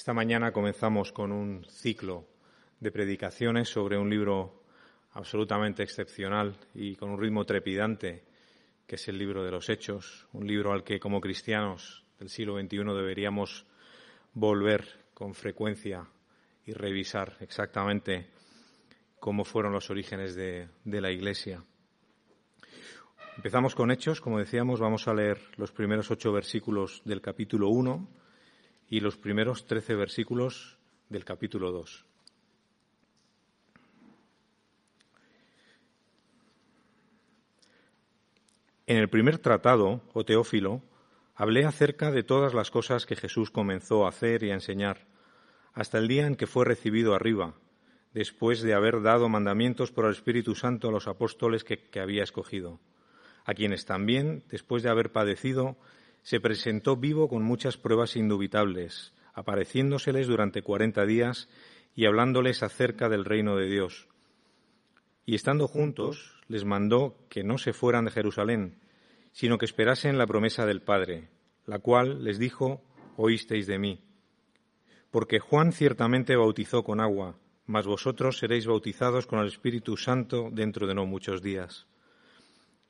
Esta mañana comenzamos con un ciclo de predicaciones sobre un libro absolutamente excepcional y con un ritmo trepidante, que es el libro de los Hechos, un libro al que como cristianos del siglo XXI deberíamos volver con frecuencia y revisar exactamente cómo fueron los orígenes de, la Iglesia. Empezamos con Hechos, como decíamos, vamos a leer los primeros ocho versículos del capítulo 1 y los primeros trece versículos del capítulo 2. En el primer tratado, o Teófilo, hablé acerca de todas las cosas que Jesús comenzó a hacer y a enseñar, hasta el día en que fue recibido arriba, después de haber dado mandamientos por el Espíritu Santo a los apóstoles que había escogido, a quienes también, después de haber padecido, se presentó vivo con muchas pruebas indubitables, apareciéndoseles durante cuarenta días y hablándoles acerca del reino de Dios. Y estando juntos, les mandó que no se fueran de Jerusalén, sino que esperasen la promesa del Padre, la cual les dijo, oísteis de mí. Porque Juan ciertamente bautizó con agua, mas vosotros seréis bautizados con el Espíritu Santo dentro de no muchos días.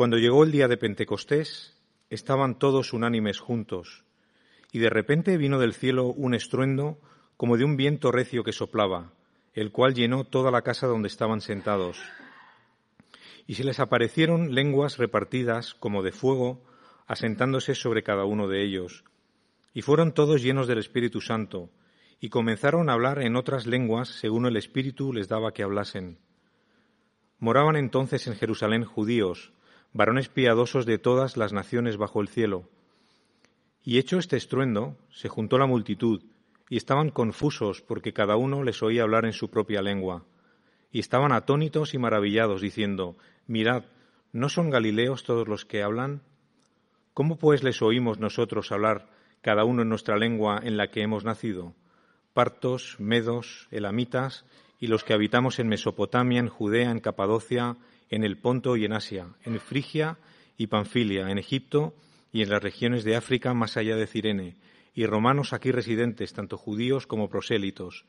Cuando llegó el día de Pentecostés, estaban todos unánimes juntos, y de repente vino del cielo un estruendo como de un viento recio que soplaba, el cual llenó toda la casa donde estaban sentados. Y se les aparecieron lenguas repartidas como de fuego, asentándose sobre cada uno de ellos. Y fueron todos llenos del Espíritu Santo, y comenzaron a hablar en otras lenguas según el Espíritu les daba que hablasen. Moraban entonces en Jerusalén judíos, varones piadosos de todas las naciones bajo el cielo. Y hecho este estruendo, se juntó la multitud, y estaban confusos porque cada uno les oía hablar en su propia lengua. Y estaban atónitos y maravillados, diciendo, Mirad, ¿no son galileos todos los que hablan? ¿Cómo pues les oímos nosotros hablar cada uno en nuestra lengua en la que hemos nacido? Partos, medos, elamitas, y los que habitamos en Mesopotamia, en Judea, en Capadocia, en el Ponto y en Asia, en Frigia y Panfilia, en Egipto y en las regiones de África más allá de Cirene, y romanos aquí residentes, tanto judíos como prosélitos.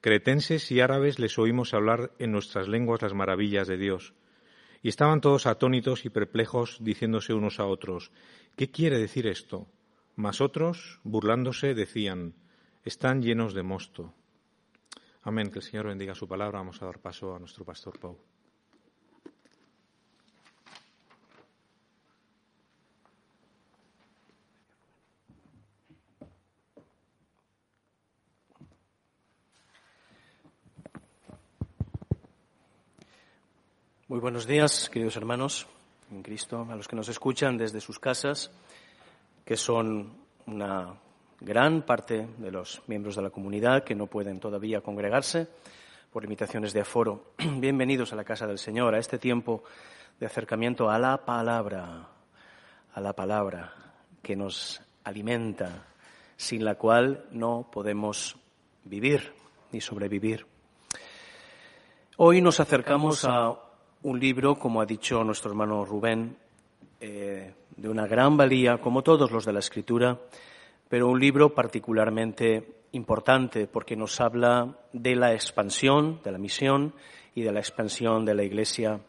Cretenses y árabes les oímos hablar en nuestras lenguas las maravillas de Dios. Y estaban todos atónitos y perplejos, diciéndose unos a otros, ¿qué quiere decir esto? Mas otros, burlándose, decían, están llenos de mosto. Amén. Que el Señor bendiga su palabra. Vamos a dar paso a nuestro pastor Pau. Muy buenos días, queridos hermanos en Cristo, a los que nos escuchan desde sus casas, que son una gran parte de los miembros de la comunidad que no pueden todavía congregarse por limitaciones de aforo. Bienvenidos a la casa del Señor, a este tiempo de acercamiento a la palabra, a la palabra que nos alimenta, sin la cual no podemos vivir ni sobrevivir. Hoy nos acercamos a un libro, como ha dicho nuestro hermano Rubén, eh, de una gran valía, como todos los de la Escritura, pero un libro particularmente importante porque nos habla de la expansión, de la misión y de la expansión de la Iglesia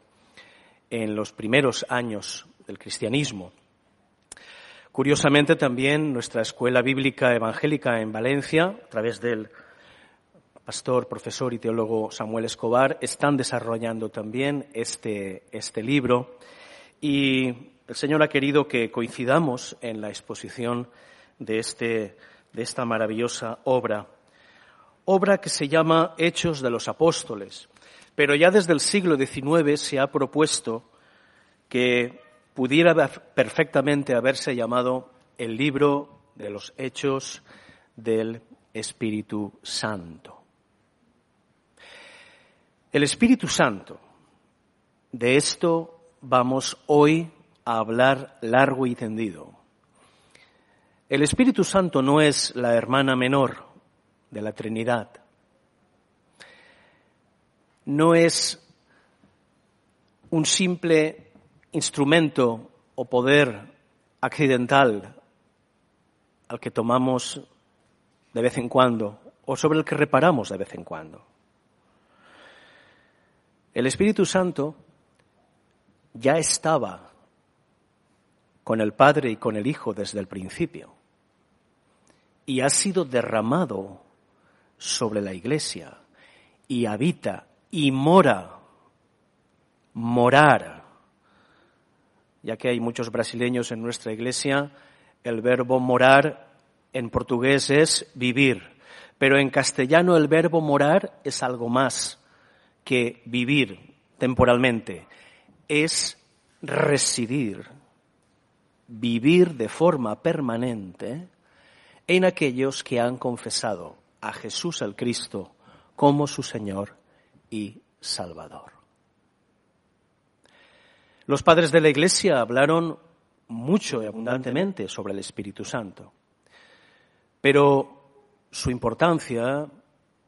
en los primeros años del cristianismo. Curiosamente también nuestra escuela bíblica evangélica en Valencia, a través del pastor, profesor y teólogo Samuel Escobar están desarrollando también este, este libro. Y el Señor ha querido que coincidamos en la exposición de, este, de esta maravillosa obra, obra que se llama Hechos de los Apóstoles, pero ya desde el siglo XIX se ha propuesto que pudiera perfectamente haberse llamado el libro de los Hechos del Espíritu Santo. El Espíritu Santo, de esto vamos hoy a hablar largo y tendido. El Espíritu Santo no es la hermana menor de la Trinidad. No es un simple instrumento o poder accidental al que tomamos de vez en cuando o sobre el que reparamos de vez en cuando. El Espíritu Santo ya estaba con el Padre y con el Hijo desde el principio y ha sido derramado sobre la Iglesia y habita y mora, morar. Ya que hay muchos brasileños en nuestra Iglesia, el verbo morar en portugués es vivir, pero en castellano el verbo morar es algo más que vivir temporalmente, es residir, vivir de forma permanente en aquellos que han confesado a Jesús el Cristo como su Señor y Salvador. Los padres de la Iglesia hablaron mucho y abundantemente sobre el Espíritu Santo, pero su importancia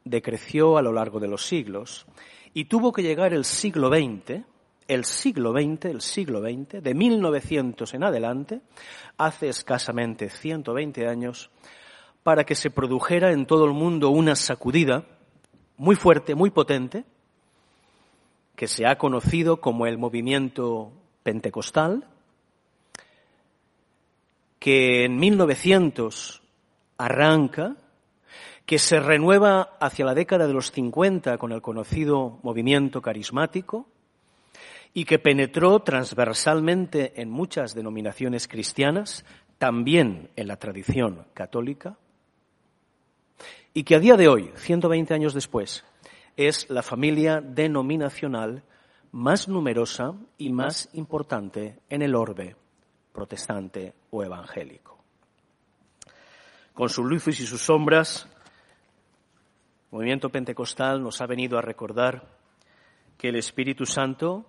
decreció a lo largo de los siglos y tuvo que llegar el siglo XX, el siglo XX, el siglo XX, de 1900 en adelante, hace escasamente 120 años, para que se produjera en todo el mundo una sacudida muy fuerte, muy potente, que se ha conocido como el movimiento pentecostal, que en 1900 arranca que se renueva hacia la década de los 50 con el conocido movimiento carismático y que penetró transversalmente en muchas denominaciones cristianas, también en la tradición católica, y que a día de hoy, 120 años después, es la familia denominacional más numerosa y más importante en el orbe protestante o evangélico. Con sus luces y sus sombras, el movimiento pentecostal nos ha venido a recordar que el Espíritu Santo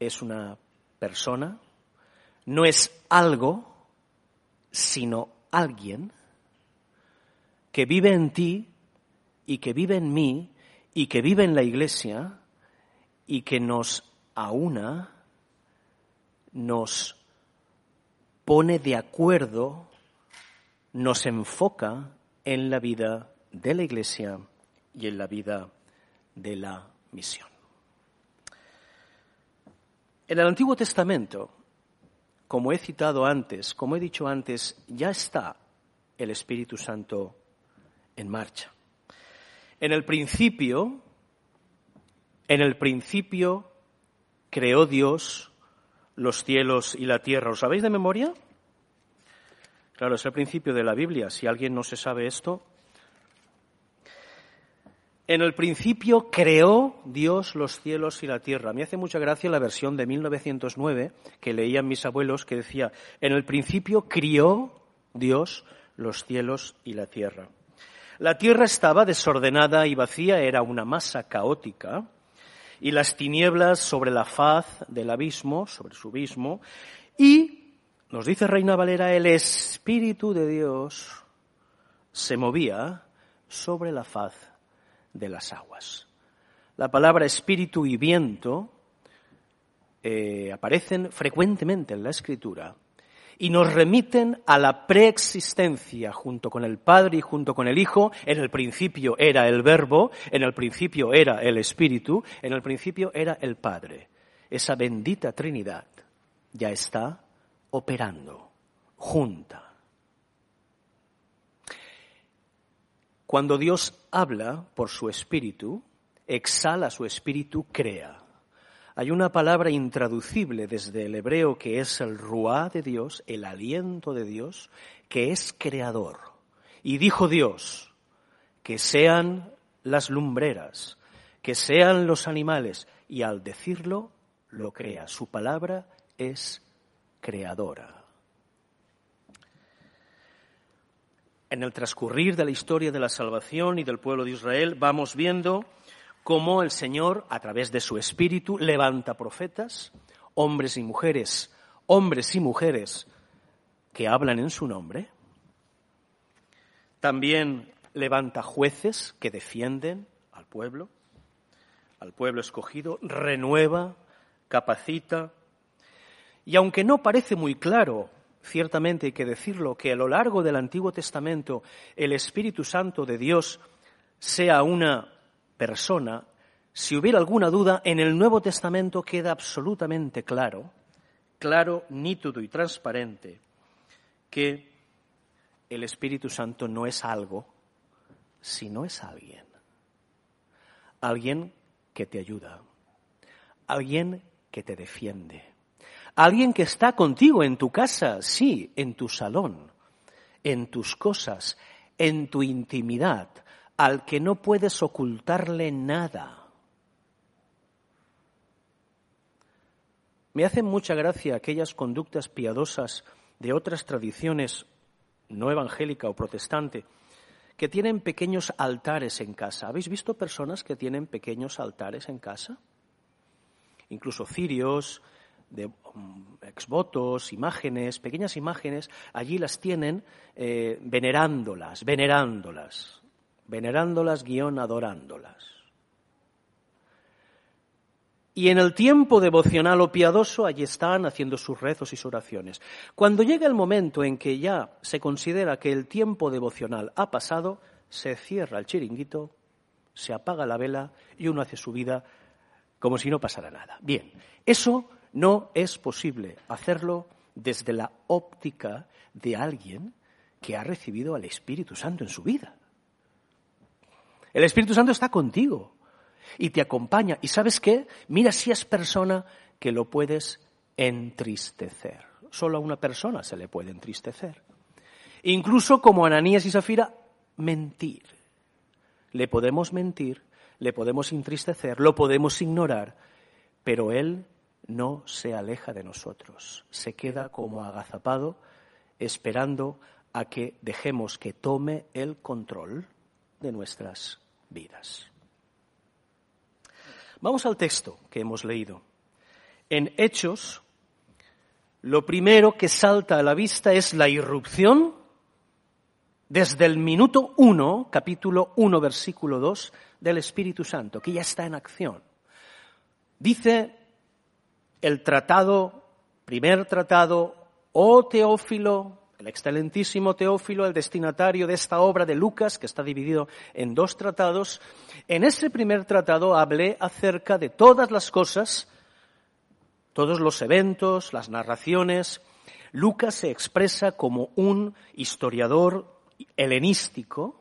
es una persona, no es algo, sino alguien que vive en ti y que vive en mí y que vive en la iglesia y que nos aúna, nos pone de acuerdo, nos enfoca en la vida de la Iglesia y en la vida de la misión. En el Antiguo Testamento, como he citado antes, como he dicho antes, ya está el Espíritu Santo en marcha. En el principio, en el principio creó Dios los cielos y la tierra. ¿Lo sabéis de memoria? Claro, es el principio de la Biblia. Si alguien no se sabe esto, en el principio creó Dios los cielos y la tierra. Me hace mucha gracia la versión de 1909 que leían mis abuelos que decía, en el principio crió Dios los cielos y la tierra. La tierra estaba desordenada y vacía, era una masa caótica, y las tinieblas sobre la faz del abismo, sobre su abismo, y, nos dice Reina Valera, el Espíritu de Dios se movía sobre la faz de las aguas. La palabra espíritu y viento eh, aparecen frecuentemente en la escritura y nos remiten a la preexistencia junto con el Padre y junto con el Hijo. En el principio era el Verbo, en el principio era el Espíritu, en el principio era el Padre. Esa bendita Trinidad ya está operando junta Cuando Dios habla por su espíritu, exhala su espíritu, crea. Hay una palabra intraducible desde el hebreo que es el ruá de Dios, el aliento de Dios, que es creador. Y dijo Dios, que sean las lumbreras, que sean los animales, y al decirlo, lo crea. Su palabra es creadora. En el transcurrir de la historia de la salvación y del pueblo de Israel vamos viendo cómo el Señor, a través de su Espíritu, levanta profetas, hombres y mujeres, hombres y mujeres que hablan en su nombre. También levanta jueces que defienden al pueblo, al pueblo escogido, renueva, capacita. Y aunque no parece muy claro, ciertamente hay que decirlo, que a lo largo del Antiguo Testamento el Espíritu Santo de Dios sea una persona, si hubiera alguna duda, en el Nuevo Testamento queda absolutamente claro, claro, nítido y transparente, que el Espíritu Santo no es algo, sino es alguien. Alguien que te ayuda, alguien que te defiende, alguien que está contigo en tu casa, sí, en tu salón, en tus cosas, en tu intimidad, al que no puedes ocultarle nada. Me hacen mucha gracia aquellas conductas piadosas de otras tradiciones no evangélica o protestante que tienen pequeños altares en casa. ¿Habéis visto personas que tienen pequeños altares en casa? Incluso cirios, de um, exvotos, imágenes, pequeñas imágenes, allí las tienen eh, venerándolas, venerándolas venerándolas, guion adorándolas. Y en el tiempo devocional o piadoso, allí están haciendo sus rezos y sus oraciones. Cuando llega el momento en que ya se considera que el tiempo devocional ha pasado, se cierra el chiringuito, se apaga la vela y uno hace su vida como si no pasara nada. Bien, eso no es posible hacerlo desde la óptica de alguien que ha recibido al Espíritu Santo en su vida. El Espíritu Santo está contigo y te acompaña. ¿Y sabes qué? Mira si es persona que lo puedes entristecer. Solo a una persona se le puede entristecer. Incluso como Ananías y Zafira, mentir. Le podemos mentir, le podemos entristecer, lo podemos ignorar, pero Él no se aleja de nosotros. Se queda como agazapado esperando a que dejemos que tome el control de nuestras vidas. Vamos al texto que hemos leído. En Hechos, lo primero que salta a la vista es la irrupción desde el minuto 1, capítulo 1, versículo 2, del Espíritu Santo, que ya está en acción. Dice el tratado, primer tratado, oh Teófilo, el excelentísimo Teófilo, el destinatario de esta obra de Lucas, que está dividido en dos tratados, en ese primer tratado hablé acerca de todas las cosas, todos los eventos, las narraciones. Lucas se expresa como un historiador helenístico,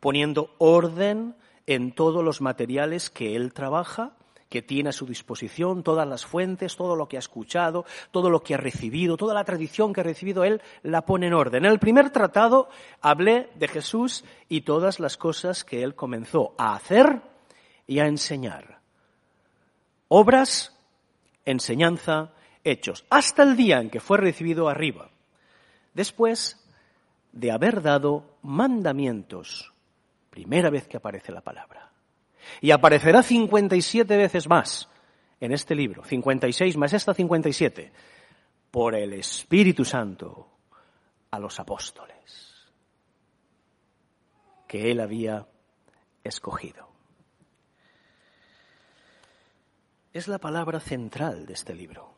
poniendo orden en todos los materiales que él trabaja que tiene a su disposición, todas las fuentes, todo lo que ha escuchado, todo lo que ha recibido, toda la tradición que ha recibido él, la pone en orden. En el primer tratado hablé de Jesús y todas las cosas que él comenzó a hacer y a enseñar. Obras, enseñanza, hechos, hasta el día en que fue recibido arriba. Después de haber dado mandamientos, primera vez que aparece la palabra. Y aparecerá 57 veces más en este libro, 56 más esta 57, por el Espíritu Santo a los apóstoles que él había escogido. Es la palabra central de este libro.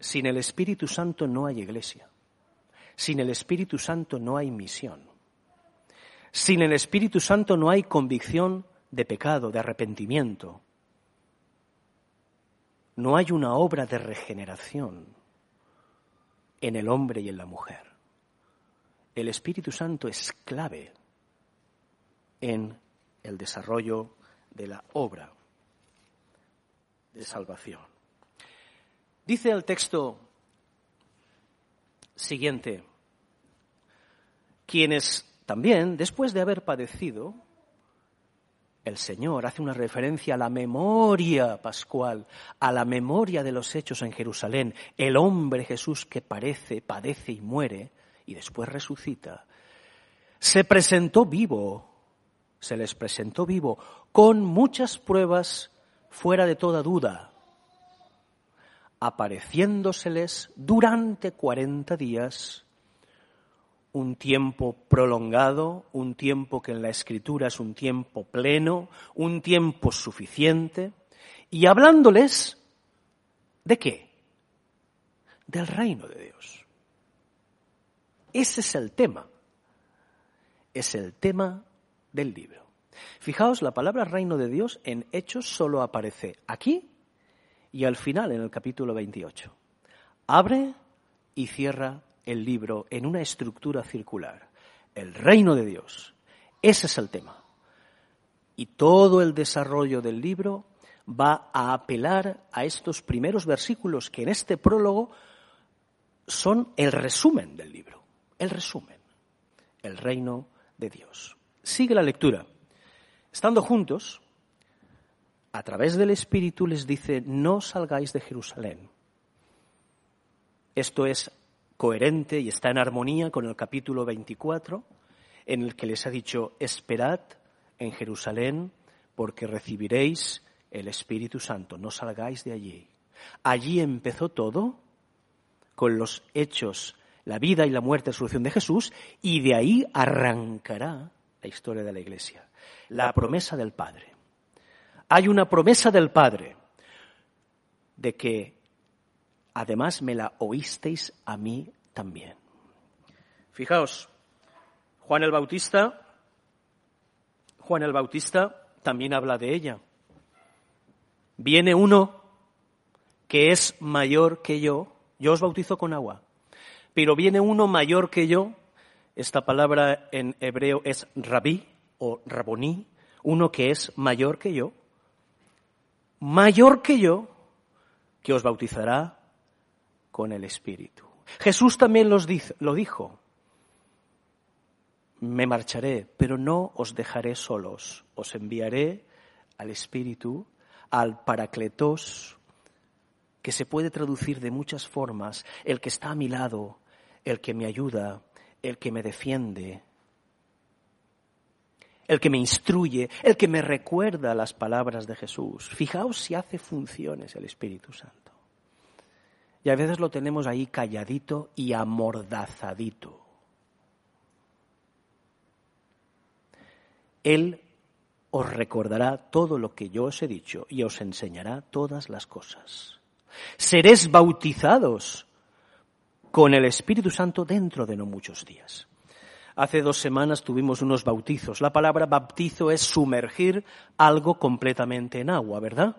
Sin el Espíritu Santo no hay iglesia. Sin el Espíritu Santo no hay misión. Sin el Espíritu Santo no hay convicción de pecado, de arrepentimiento. No hay una obra de regeneración en el hombre y en la mujer. El Espíritu Santo es clave en el desarrollo de la obra de salvación. Dice el texto siguiente, quienes también, después de haber padecido, el Señor hace una referencia a la memoria pascual, a la memoria de los hechos en Jerusalén, el hombre Jesús que parece, padece y muere, y después resucita, se presentó vivo, se les presentó vivo, con muchas pruebas fuera de toda duda, apareciéndoseles durante cuarenta días, un tiempo prolongado, un tiempo que en la escritura es un tiempo pleno, un tiempo suficiente, y hablándoles de qué? Del reino de Dios. Ese es el tema. Es el tema del libro. Fijaos, la palabra reino de Dios en Hechos solo aparece aquí y al final en el capítulo 28. Abre y cierra el libro en una estructura circular. El reino de Dios. Ese es el tema. Y todo el desarrollo del libro va a apelar a estos primeros versículos que en este prólogo son el resumen del libro. El resumen. El reino de Dios. Sigue la lectura. Estando juntos, a través del Espíritu les dice, no salgáis de Jerusalén. Esto es coherente y está en armonía con el capítulo 24, en el que les ha dicho, esperad en Jerusalén porque recibiréis el Espíritu Santo, no salgáis de allí. Allí empezó todo con los hechos, la vida y la muerte y resurrección de Jesús, y de ahí arrancará la historia de la Iglesia, la promesa del Padre. Hay una promesa del Padre de que además me la oísteis a mí también. Fijaos, Juan el Bautista, Juan el Bautista también habla de ella. Viene uno que es mayor que yo, yo os bautizo con agua, pero viene uno mayor que yo. Esta palabra en hebreo es rabí o raboní, uno que es mayor que yo, mayor que yo, que os bautizará con el Espíritu. Jesús también los lo dijo. Me marcharé, pero no os dejaré solos. Os enviaré al Espíritu, al Paracletos, que se puede traducir de muchas formas, el que está a mi lado, el que me ayuda, el que me defiende, el que me instruye, el que me recuerda las palabras de Jesús. Fijaos si hace funciones el Espíritu Santo. Y a veces lo tenemos ahí calladito y amordazadito. Él os recordará todo lo que yo os he dicho y os enseñará todas las cosas. Seréis bautizados con el Espíritu Santo dentro de no muchos días. Hace dos semanas tuvimos unos bautizos. La palabra bautizo es sumergir algo completamente en agua, ¿verdad?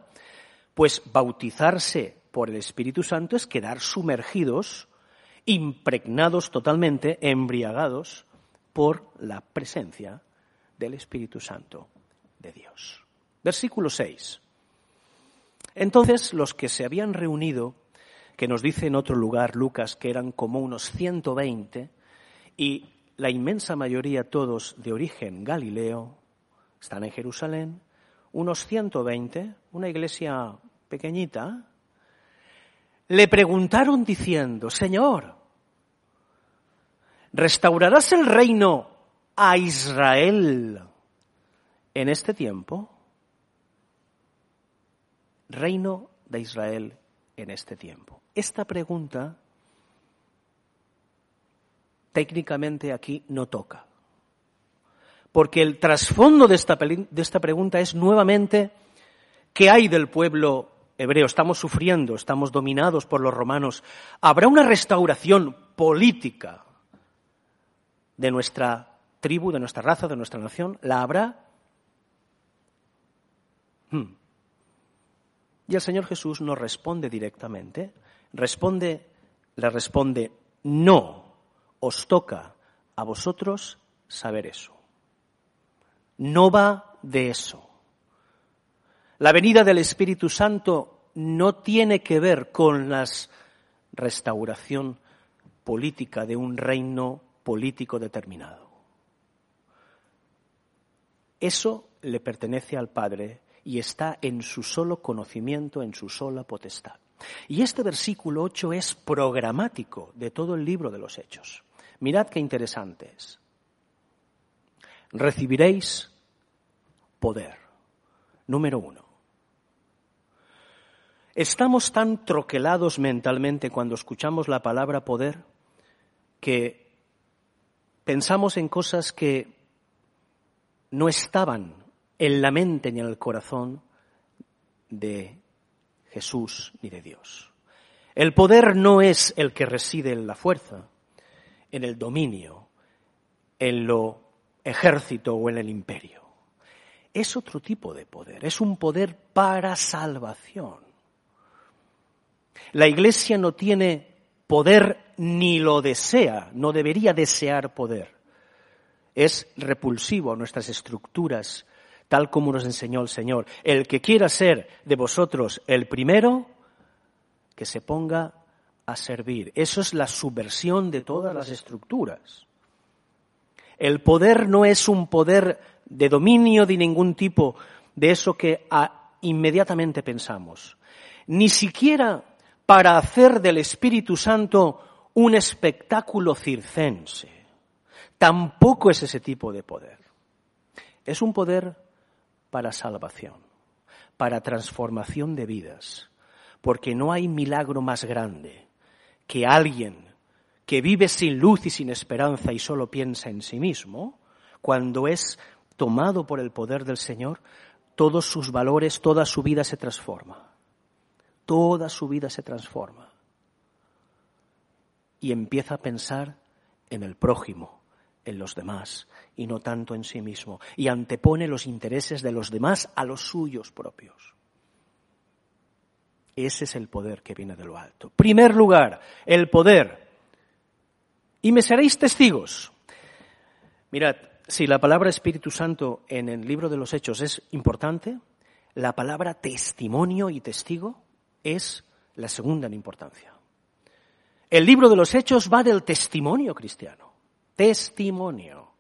Pues bautizarse por el Espíritu Santo es quedar sumergidos, impregnados totalmente, embriagados por la presencia del Espíritu Santo de Dios. Versículo 6. Entonces los que se habían reunido que nos dice en otro lugar Lucas que eran como unos 120 y la inmensa mayoría todos de origen galileo, están en Jerusalén, unos 120, una iglesia pequeñita, le preguntaron diciendo, Señor, ¿restaurarás el reino a Israel en este tiempo? Reino de Israel en este tiempo. Esta pregunta técnicamente aquí no toca. Porque el trasfondo de esta, pregunta es nuevamente ¿qué hay del pueblo hebreo? Estamos sufriendo, estamos dominados por los romanos. ¿Habrá una restauración política de nuestra tribu, de nuestra raza, de nuestra nación? ¿La habrá? Hmm. Y el Señor Jesús nos responde directamente responde, le responde, no, os toca a vosotros saber eso. No va de eso. La venida del Espíritu Santo no tiene que ver con la restauración política de un reino político determinado. Eso le pertenece al Padre y está en su solo conocimiento, en su sola potestad. Y este versículo 8 es programático de todo el libro de los Hechos. Mirad qué interesante es. Recibiréis poder. Número uno. Estamos tan troquelados mentalmente cuando escuchamos la palabra poder que pensamos en cosas que no estaban en la mente ni en el corazón de Jesús ni de Dios. El poder no es el que reside en la fuerza, en el dominio, en lo ejército o en el imperio. Es otro tipo de poder, es un poder para salvación. La Iglesia no tiene poder ni lo desea, no debería desear poder. Es repulsivo a nuestras estructuras tal como nos enseñó el Señor. El que quiera ser de vosotros el primero, que se ponga a servir. Eso es la subversión de todas las estructuras. El poder no es un poder de dominio de ningún tipo, de eso que inmediatamente pensamos. Ni siquiera para hacer del Espíritu Santo un espectáculo circense. Tampoco es ese tipo de poder. Es un poder para salvación, para transformación de vidas, porque no hay milagro más grande que alguien que vive sin luz y sin esperanza y solo piensa en sí mismo, cuando es tomado por el poder del Señor, todos sus valores, toda su vida se transforma. Toda su vida se transforma. Y empieza a pensar en el prójimo, en los demás y no tanto en sí mismo, y antepone los intereses de los demás a los suyos propios. Ese es el poder que viene de lo alto. Primer lugar, el poder. Y me seréis testigos. Mirad, si la palabra Espíritu Santo en el libro de los Hechos es importante, la palabra testimonio y testigo es la segunda en importancia. El libro de los Hechos va del testimonio cristiano testimonio.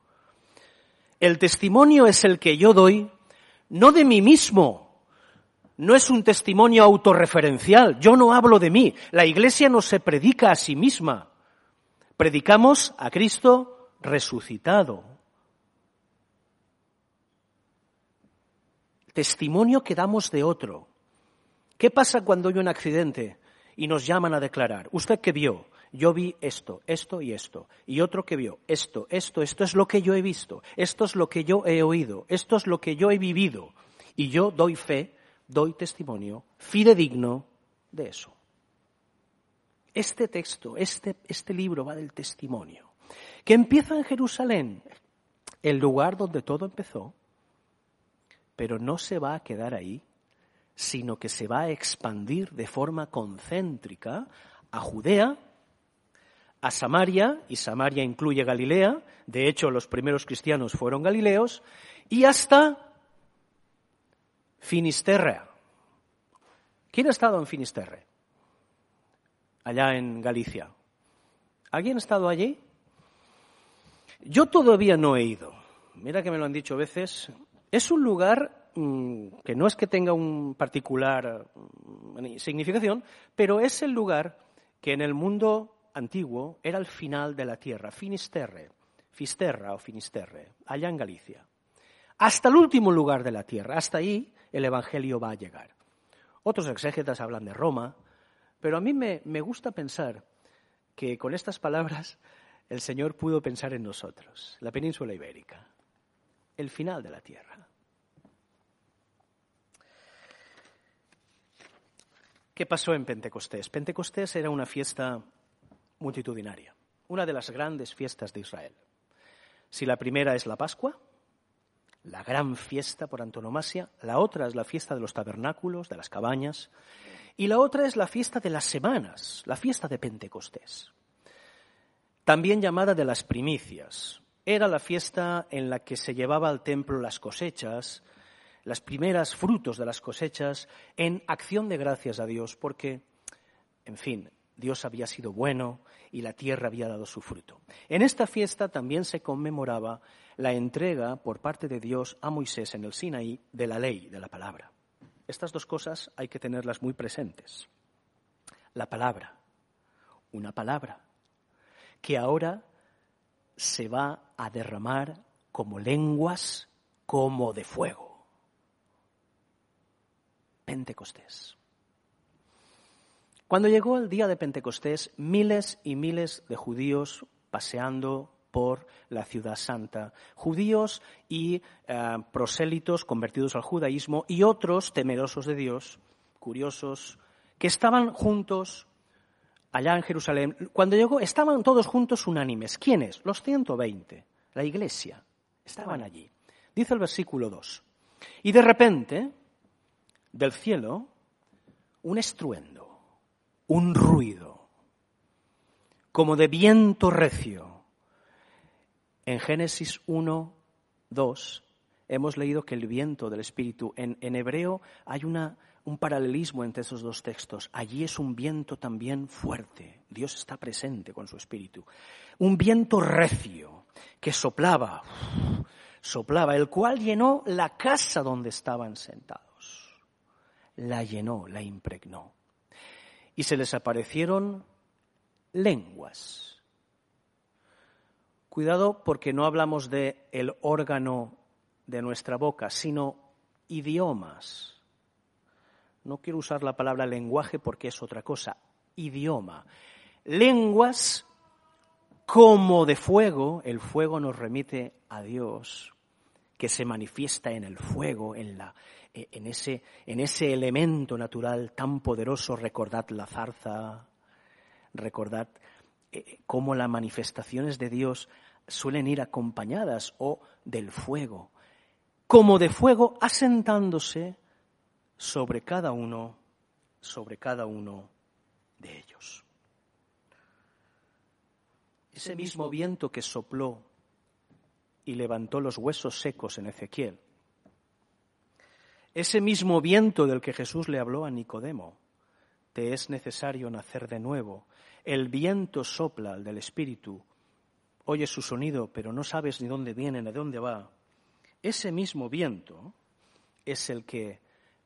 El testimonio es el que yo doy, no de mí mismo, no es un testimonio autorreferencial, yo no hablo de mí, la iglesia no se predica a sí misma, predicamos a Cristo resucitado. Testimonio que damos de otro. ¿Qué pasa cuando hay un accidente y nos llaman a declarar? ¿Usted qué vio? yo vi esto, esto y esto, y otro que vio esto, esto, esto es lo que yo he visto, esto es lo que yo he oído, esto es lo que yo he vivido, y yo doy fe, doy testimonio fidedigno de eso. Este texto, este, este libro va del testimonio, que empieza en Jerusalén, el lugar donde todo empezó, pero no se va a quedar ahí, sino que se va a expandir de forma concéntrica a Judea, a Samaria, y Samaria incluye Galilea, de hecho los primeros cristianos fueron galileos, y hasta Finisterre. ¿Quién ha estado en Finisterre? Allá en Galicia. ¿Alguien ha estado allí? Yo todavía no he ido. Mira que me lo han dicho veces. Es un lugar que no es que tenga un particular mm, significación, pero es el lugar que en el mundo antiguo era el final de la tierra, Finisterre, Fisterra o Finisterre, allá en Galicia. Hasta el último lugar de la tierra, hasta ahí el Evangelio va a llegar. Otros exégetas hablan de Roma, pero a mí me, me gusta pensar que con estas palabras el Señor pudo pensar en nosotros, la península ibérica, el final de la tierra. ¿Qué pasó en Pentecostés? Pentecostés era una fiesta multitudinaria, una de las grandes fiestas de Israel. Si la primera es la Pascua, la gran fiesta por antonomasia, la otra es la fiesta de los tabernáculos, de las cabañas, y la otra es la fiesta de las semanas, la fiesta de Pentecostés, también llamada de las primicias. era la fiesta en la que se llevaba al templo las cosechas, las primeras frutos de las cosechas, en acción de gracias a Dios, porque, en fin, Dios había sido bueno y la tierra había dado su fruto. En esta fiesta también se conmemoraba la entrega por parte de Dios a Moisés en el Sinaí de la ley, de la palabra. Estas dos cosas hay que tenerlas muy presentes. La palabra, una palabra, que ahora se va a derramar como lenguas como de fuego. Pentecostés. Cuando llegó el día de Pentecostés, miles y miles de judíos paseando por la ciudad santa, judíos y eh, prosélitos convertidos al judaísmo y otros temerosos de Dios, curiosos, que estaban juntos allá en Jerusalén. Cuando llegó, estaban todos juntos unánimes. ¿Quiénes? Los 120, la iglesia. Estaban allí. Dice el versículo 2. Y de repente, del cielo, un estruendo, un ruido, como de viento recio. En Génesis 1, 2, hemos leído que el viento del Espíritu, en, en hebreo hay una, un paralelismo entre esos dos textos. Allí es un viento también fuerte. Dios está presente con su espíritu. Un viento recio que soplaba, soplaba, el cual llenó la casa donde estaban sentados. La llenó, la impregnó. Y se les aparecieron lenguas. Cuidado porque no hablamos de el órgano de nuestra boca, sino idiomas no quiero usar la palabra lenguaje porque es otra cosa, idioma. Lenguas como de fuego, el fuego nos remite a Dios, que se manifiesta en el fuego, en, la, en, ese, en ese elemento natural tan poderoso. Recordad la zarza, recordad eh, cómo las manifestaciones de Dios suelen ir acompañadas o del fuego, como de fuego asentándose sobre cada uno, sobre cada uno de ellos. Ese mismo viento que sopló y levantó los huesos secos en Ezequiel, ese mismo viento del que Jesús le habló a Nicodemo, te es necesario nacer de nuevo. El viento sopla al del Espíritu, oyes su sonido, pero no sabes ni dónde viene ni de dónde va. Ese mismo viento es el que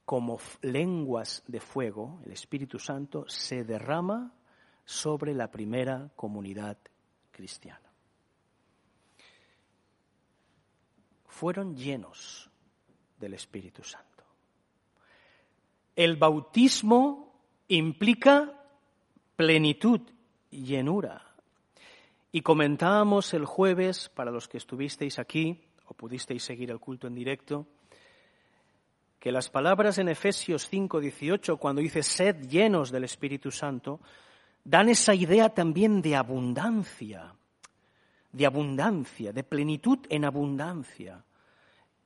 como lenguas de fuego, el Espíritu Santo se derrama sobre la primera comunidad cristiana. Fueron llenos del Espíritu Santo. El bautismo implica plenitud, llenura. Y comentábamos el jueves, para los que estuvisteis aquí o pudisteis seguir el culto en directo, que las palabras en Efesios 5:18, cuando dice sed llenos del Espíritu Santo, dan esa idea también de abundancia, de abundancia, de plenitud en abundancia.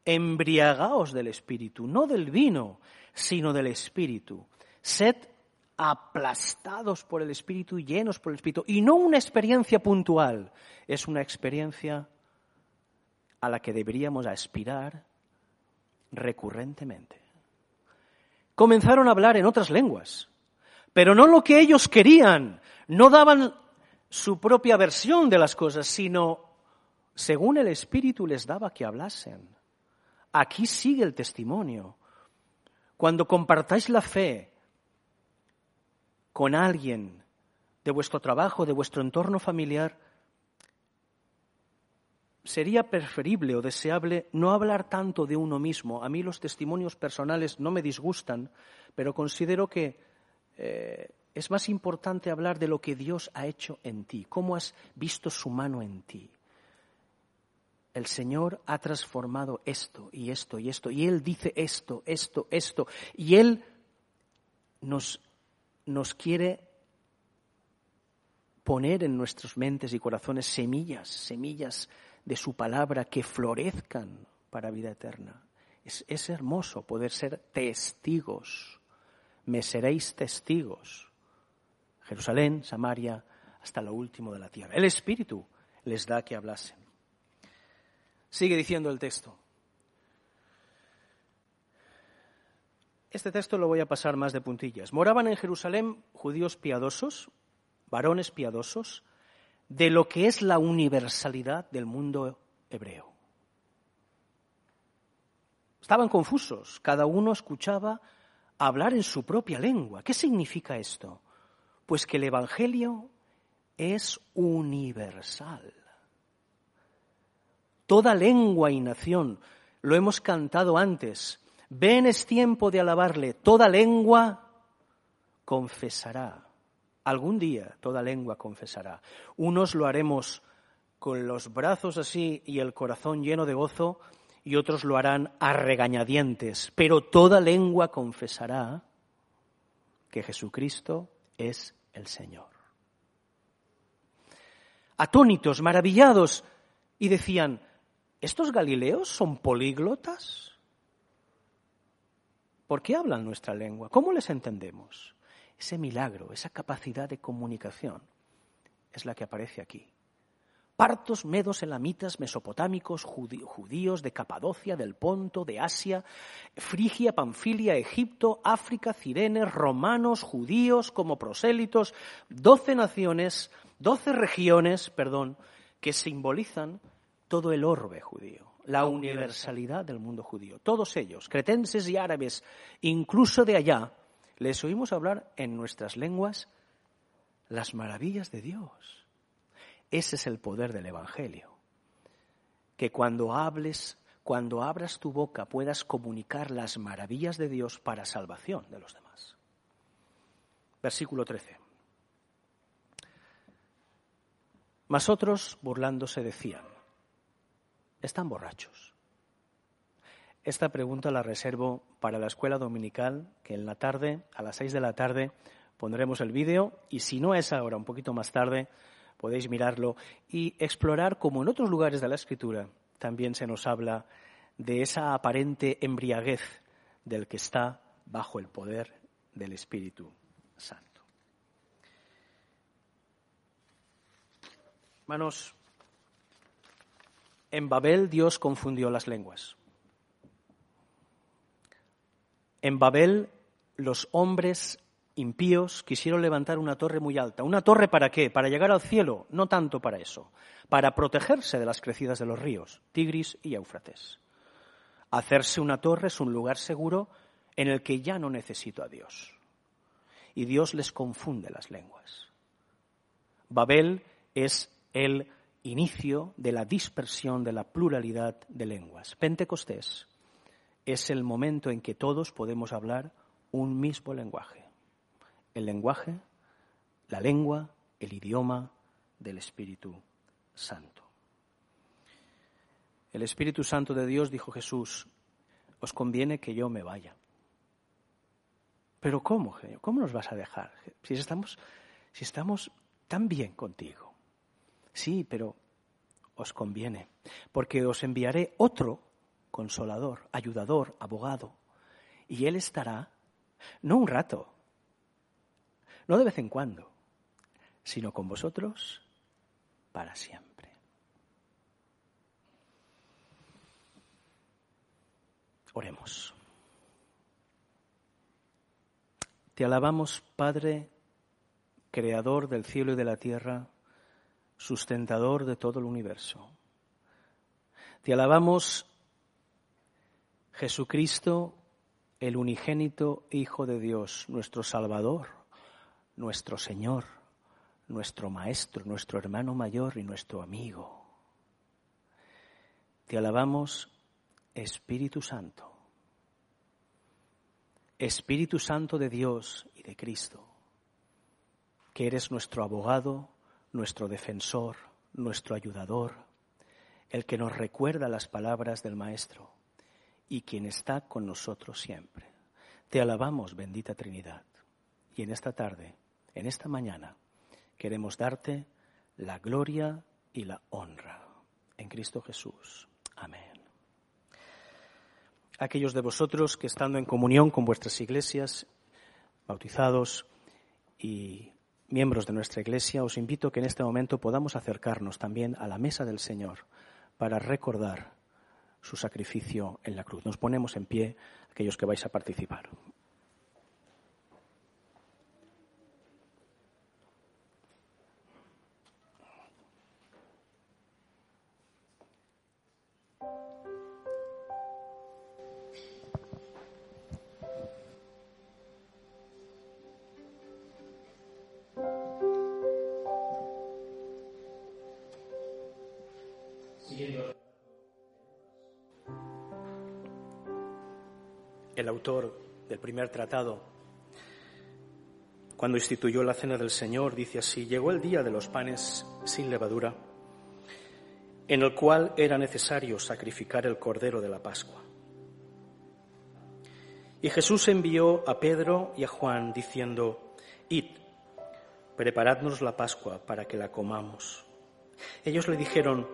Embriagaos del Espíritu, no del vino, sino del Espíritu. Sed aplastados por el Espíritu, llenos por el Espíritu. Y no una experiencia puntual, es una experiencia a la que deberíamos aspirar recurrentemente. Comenzaron a hablar en otras lenguas, pero no lo que ellos querían, no daban su propia versión de las cosas, sino según el Espíritu les daba que hablasen. Aquí sigue el testimonio. Cuando compartáis la fe con alguien de vuestro trabajo, de vuestro entorno familiar, sería preferible o deseable no hablar tanto de uno mismo. A mí los testimonios personales no me disgustan, pero considero que eh, es más importante hablar de lo que Dios ha hecho en ti, cómo has visto su mano en ti. El Señor ha transformado esto y esto y esto, y Él dice esto, esto, esto, y Él nos, nos quiere poner en nuestras mentes y corazones semillas, semillas de su palabra que florezcan para vida eterna. Es, hermoso poder ser testigos. Me seréis testigos. Jerusalén, Samaria, hasta lo último de la tierra. El Espíritu les da que hablasen. Sigue diciendo el texto. Este texto lo voy a pasar más de puntillas. Moraban en Jerusalén judíos piadosos, varones piadosos, de lo que es la universalidad del mundo hebreo. Estaban confusos, cada uno escuchaba hablar en su propia lengua. ¿Qué significa esto? Pues que el Evangelio es universal. Toda lengua y nación, lo hemos cantado antes, ven es tiempo de alabarle, toda lengua confesará. Algún día toda lengua confesará. Unos lo haremos con los brazos así y el corazón lleno de gozo, y otros lo harán a regañadientes, pero toda lengua confesará que Jesucristo es el Señor. Atónitos, maravillados, y decían, ¿estos galileos son políglotas? ¿Por qué hablan nuestra lengua? ¿Cómo les entendemos? Ese milagro, esa capacidad de comunicación es la que aparece aquí partos, medos, elamitas, mesopotámicos, judíos de Capadocia, del Ponto, de Asia, Frigia, Panfilia, Egipto, África, Cirenes, romanos, judíos como prosélitos, doce naciones, doce regiones, perdón, que simbolizan todo el orbe judío, la universalidad del mundo judío. Todos ellos, cretenses y árabes, incluso de allá, les oímos hablar en nuestras lenguas las maravillas de Dios ese es el poder del Evangelio. Que cuando hables, cuando abras tu boca, puedas comunicar las maravillas de Dios para salvación de los demás. Versículo 13. Mas otros, burlándose, decían, están borrachos. Esta pregunta la reservo para la escuela dominical, que en la tarde, a las seis de la tarde, pondremos el vídeo y si no es ahora, un poquito más tarde, podéis mirarlo y explorar como en otros lugares de la Escritura también se nos habla de esa aparente embriaguez del que está bajo el poder del Espíritu Santo. Hermanos, en Babel Dios confundió las lenguas. En Babel los hombres impíos quisieron levantar una torre muy alta. ¿Una torre para qué? ¿Para llegar al cielo? No tanto para eso. Para protegerse de las crecidas de los ríos, Tigris y Éufrates. Hacerse una torre es un lugar seguro en el que ya no necesito a Dios. Y Dios les confunde las lenguas. Babel es el inicio de la dispersión de la pluralidad de lenguas. Pentecostés es el momento en que todos podemos hablar un mismo lenguaje el lenguaje, la lengua, el idioma del Espíritu Santo. El Espíritu Santo de Dios, dijo Jesús, os conviene que yo me vaya. Pero ¿cómo? ¿Cómo nos vas a dejar? Si estamos tan bien contigo. Sí, pero os conviene, porque os enviaré otro consolador, ayudador, abogado, y él estará, no un rato, no de vez en cuando, sino con vosotros para siempre. Oremos. Te alabamos, Padre, creador del cielo y de la tierra, sustentador de todo el universo. Te alabamos, Jesucristo, el unigénito Hijo de Dios, nuestro Salvador nuestro Señor, nuestro Maestro, nuestro hermano mayor y nuestro amigo. Te alabamos, Espíritu Santo. Espíritu Santo de Dios y de Cristo, que eres nuestro abogado, nuestro defensor, nuestro ayudador, el que nos recuerda las palabras del Maestro y quien está con nosotros siempre. Te alabamos, bendita Trinidad. Y en esta tarde en esta mañana queremos darte la gloria y la honra en Cristo Jesús. Amén. Aquellos de vosotros que estando en comunión con vuestras iglesias, bautizados y miembros de nuestra iglesia, os invito que en este momento podamos acercarnos también a la mesa del Señor para recordar su sacrificio en la cruz. Nos ponemos en pie aquellos que vais a participar. El autor del primer tratado, cuando instituyó la cena del Señor, dice así, llegó el día de los panes sin levadura, en el cual era necesario sacrificar el cordero de la Pascua. Y Jesús envió a Pedro y a Juan diciendo, Id, preparadnos la Pascua para que la comamos. Ellos le dijeron,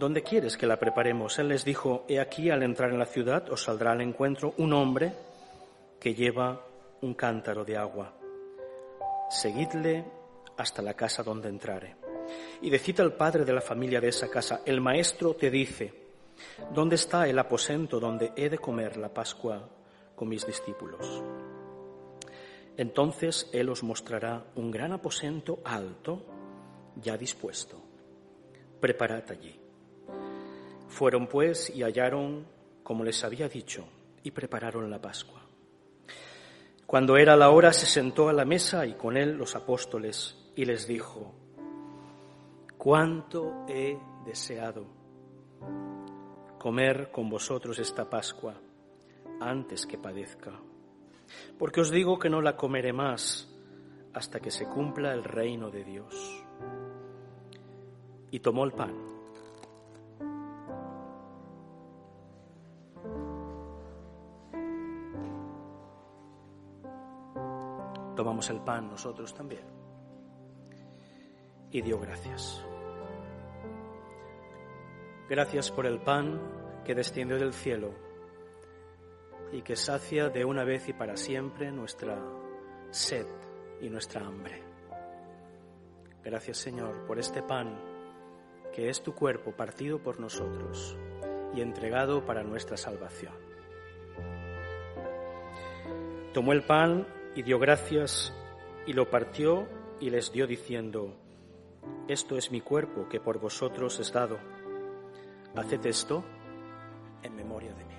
¿Dónde quieres que la preparemos? Él les dijo, He aquí al entrar en la ciudad os saldrá al encuentro un hombre que lleva un cántaro de agua. Seguidle hasta la casa donde entrare. Y decid al padre de la familia de esa casa, el maestro te dice, ¿dónde está el aposento donde he de comer la Pascua con mis discípulos? Entonces él os mostrará un gran aposento alto, ya dispuesto. Preparad allí. Fueron pues y hallaron como les había dicho y prepararon la Pascua. Cuando era la hora se sentó a la mesa y con él los apóstoles y les dijo, cuánto he deseado comer con vosotros esta Pascua antes que padezca, porque os digo que no la comeré más hasta que se cumpla el reino de Dios. Y tomó el pan el pan nosotros también. Y dio gracias. Gracias por el pan que desciende del cielo y que sacia de una vez y para siempre nuestra sed y nuestra hambre. Gracias Señor por este pan que es tu cuerpo partido por nosotros y entregado para nuestra salvación. Tomó el pan y dio gracias y lo partió y les dio diciendo, esto es mi cuerpo que por vosotros es dado. Haced esto en memoria de mí.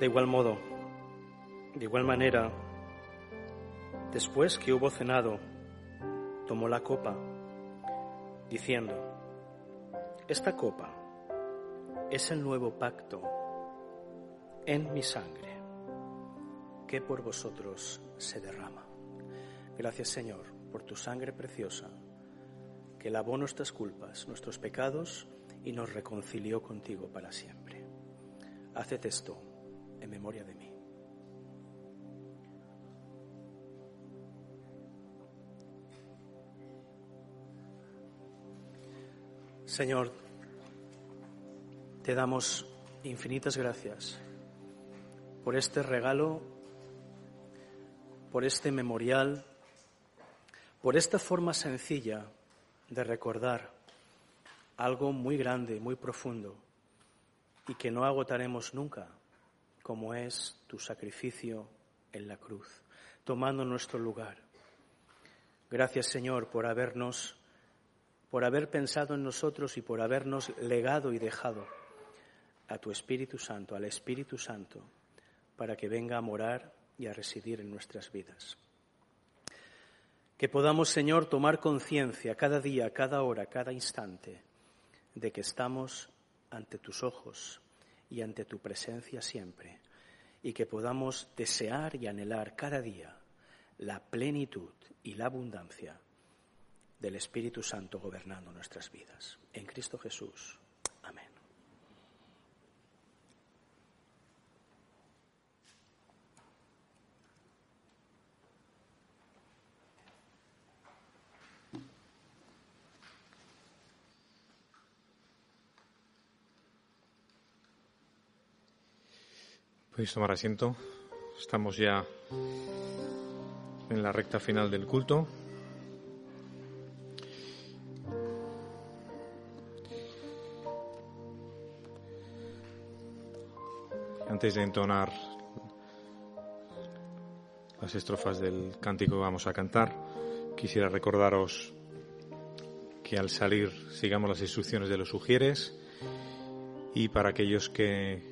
De igual modo, de igual manera, después que hubo cenado, tomó la copa, diciendo, esta copa es el nuevo pacto en mi sangre, que por vosotros se derrama. Gracias Señor por tu sangre preciosa, que lavó nuestras culpas, nuestros pecados y nos reconcilió contigo para siempre. Haced esto en memoria de mí. Señor, te damos infinitas gracias por este regalo, por este memorial, por esta forma sencilla de recordar algo muy grande, muy profundo y que no agotaremos nunca, como es tu sacrificio en la cruz, tomando nuestro lugar. Gracias, Señor, por habernos, por haber pensado en nosotros y por habernos legado y dejado a tu Espíritu Santo, al Espíritu Santo, para que venga a morar y a residir en nuestras vidas. Que podamos, Señor, tomar conciencia cada día, cada hora, cada instante de que estamos ante tus ojos y ante tu presencia siempre, y que podamos desear y anhelar cada día la plenitud y la abundancia del Espíritu Santo gobernando nuestras vidas. En Cristo Jesús. Amén. Podéis tomar asiento. Estamos ya en la recta final del culto. Antes de entonar las estrofas del cántico que vamos a cantar, quisiera recordaros que al salir sigamos las instrucciones de los sugieres y para aquellos que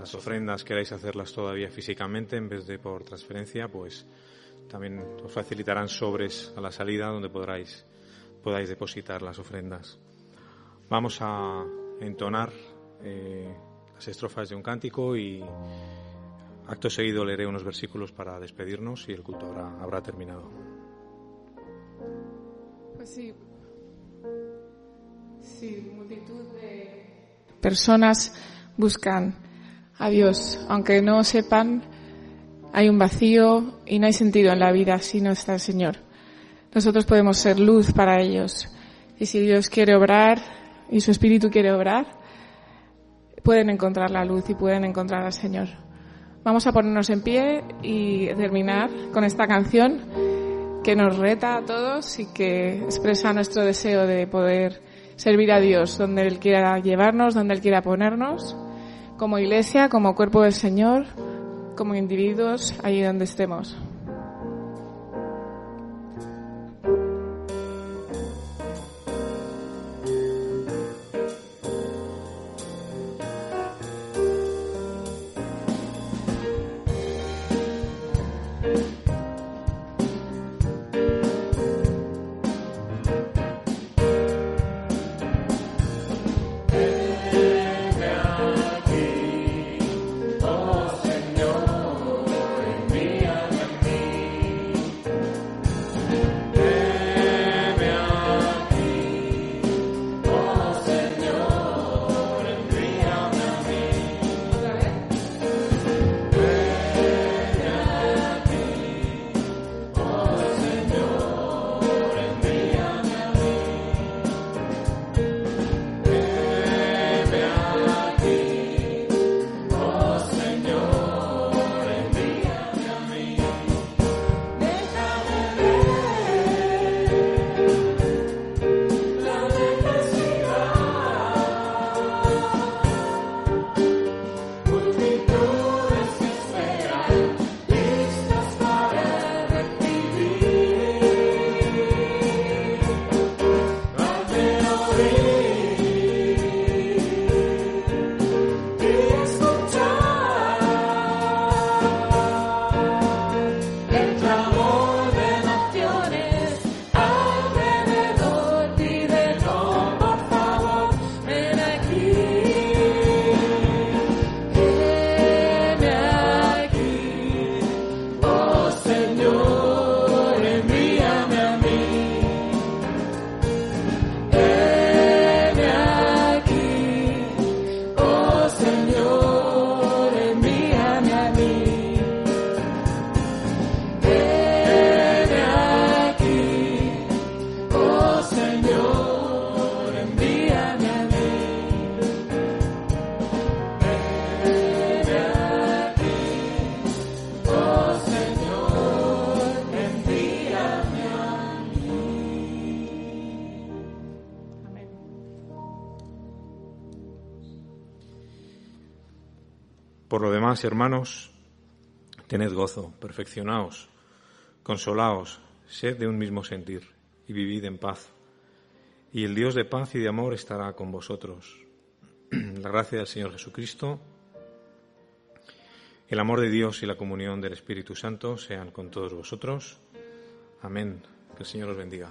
las ofrendas queráis hacerlas todavía físicamente en vez de por transferencia, pues también os facilitarán sobres a la salida donde podráis, podáis depositar las ofrendas. Vamos a entonar eh, las estrofas de un cántico y acto seguido leeré unos versículos para despedirnos y el culto habrá, habrá terminado. Pues sí. Sí, multitud de personas buscan a Dios, aunque no sepan hay un vacío y no hay sentido en la vida si no está el Señor. Nosotros podemos ser luz para ellos. Y si Dios quiere obrar y su Espíritu quiere obrar, pueden encontrar la luz y pueden encontrar al Señor. Vamos a ponernos en pie y terminar con esta canción que nos reta a todos y que expresa nuestro deseo de poder servir a Dios donde Él quiera llevarnos, donde Él quiera ponernos, como iglesia, como cuerpo del Señor, como individuos, allí donde estemos. Hermanos, tened gozo, perfeccionaos, consolaos, sed de un mismo sentir y vivid en paz. Y el Dios de paz y de amor estará con vosotros. La gracia del Señor Jesucristo, el amor de Dios y la comunión del Espíritu Santo sean con todos vosotros. Amén. Que el Señor os bendiga.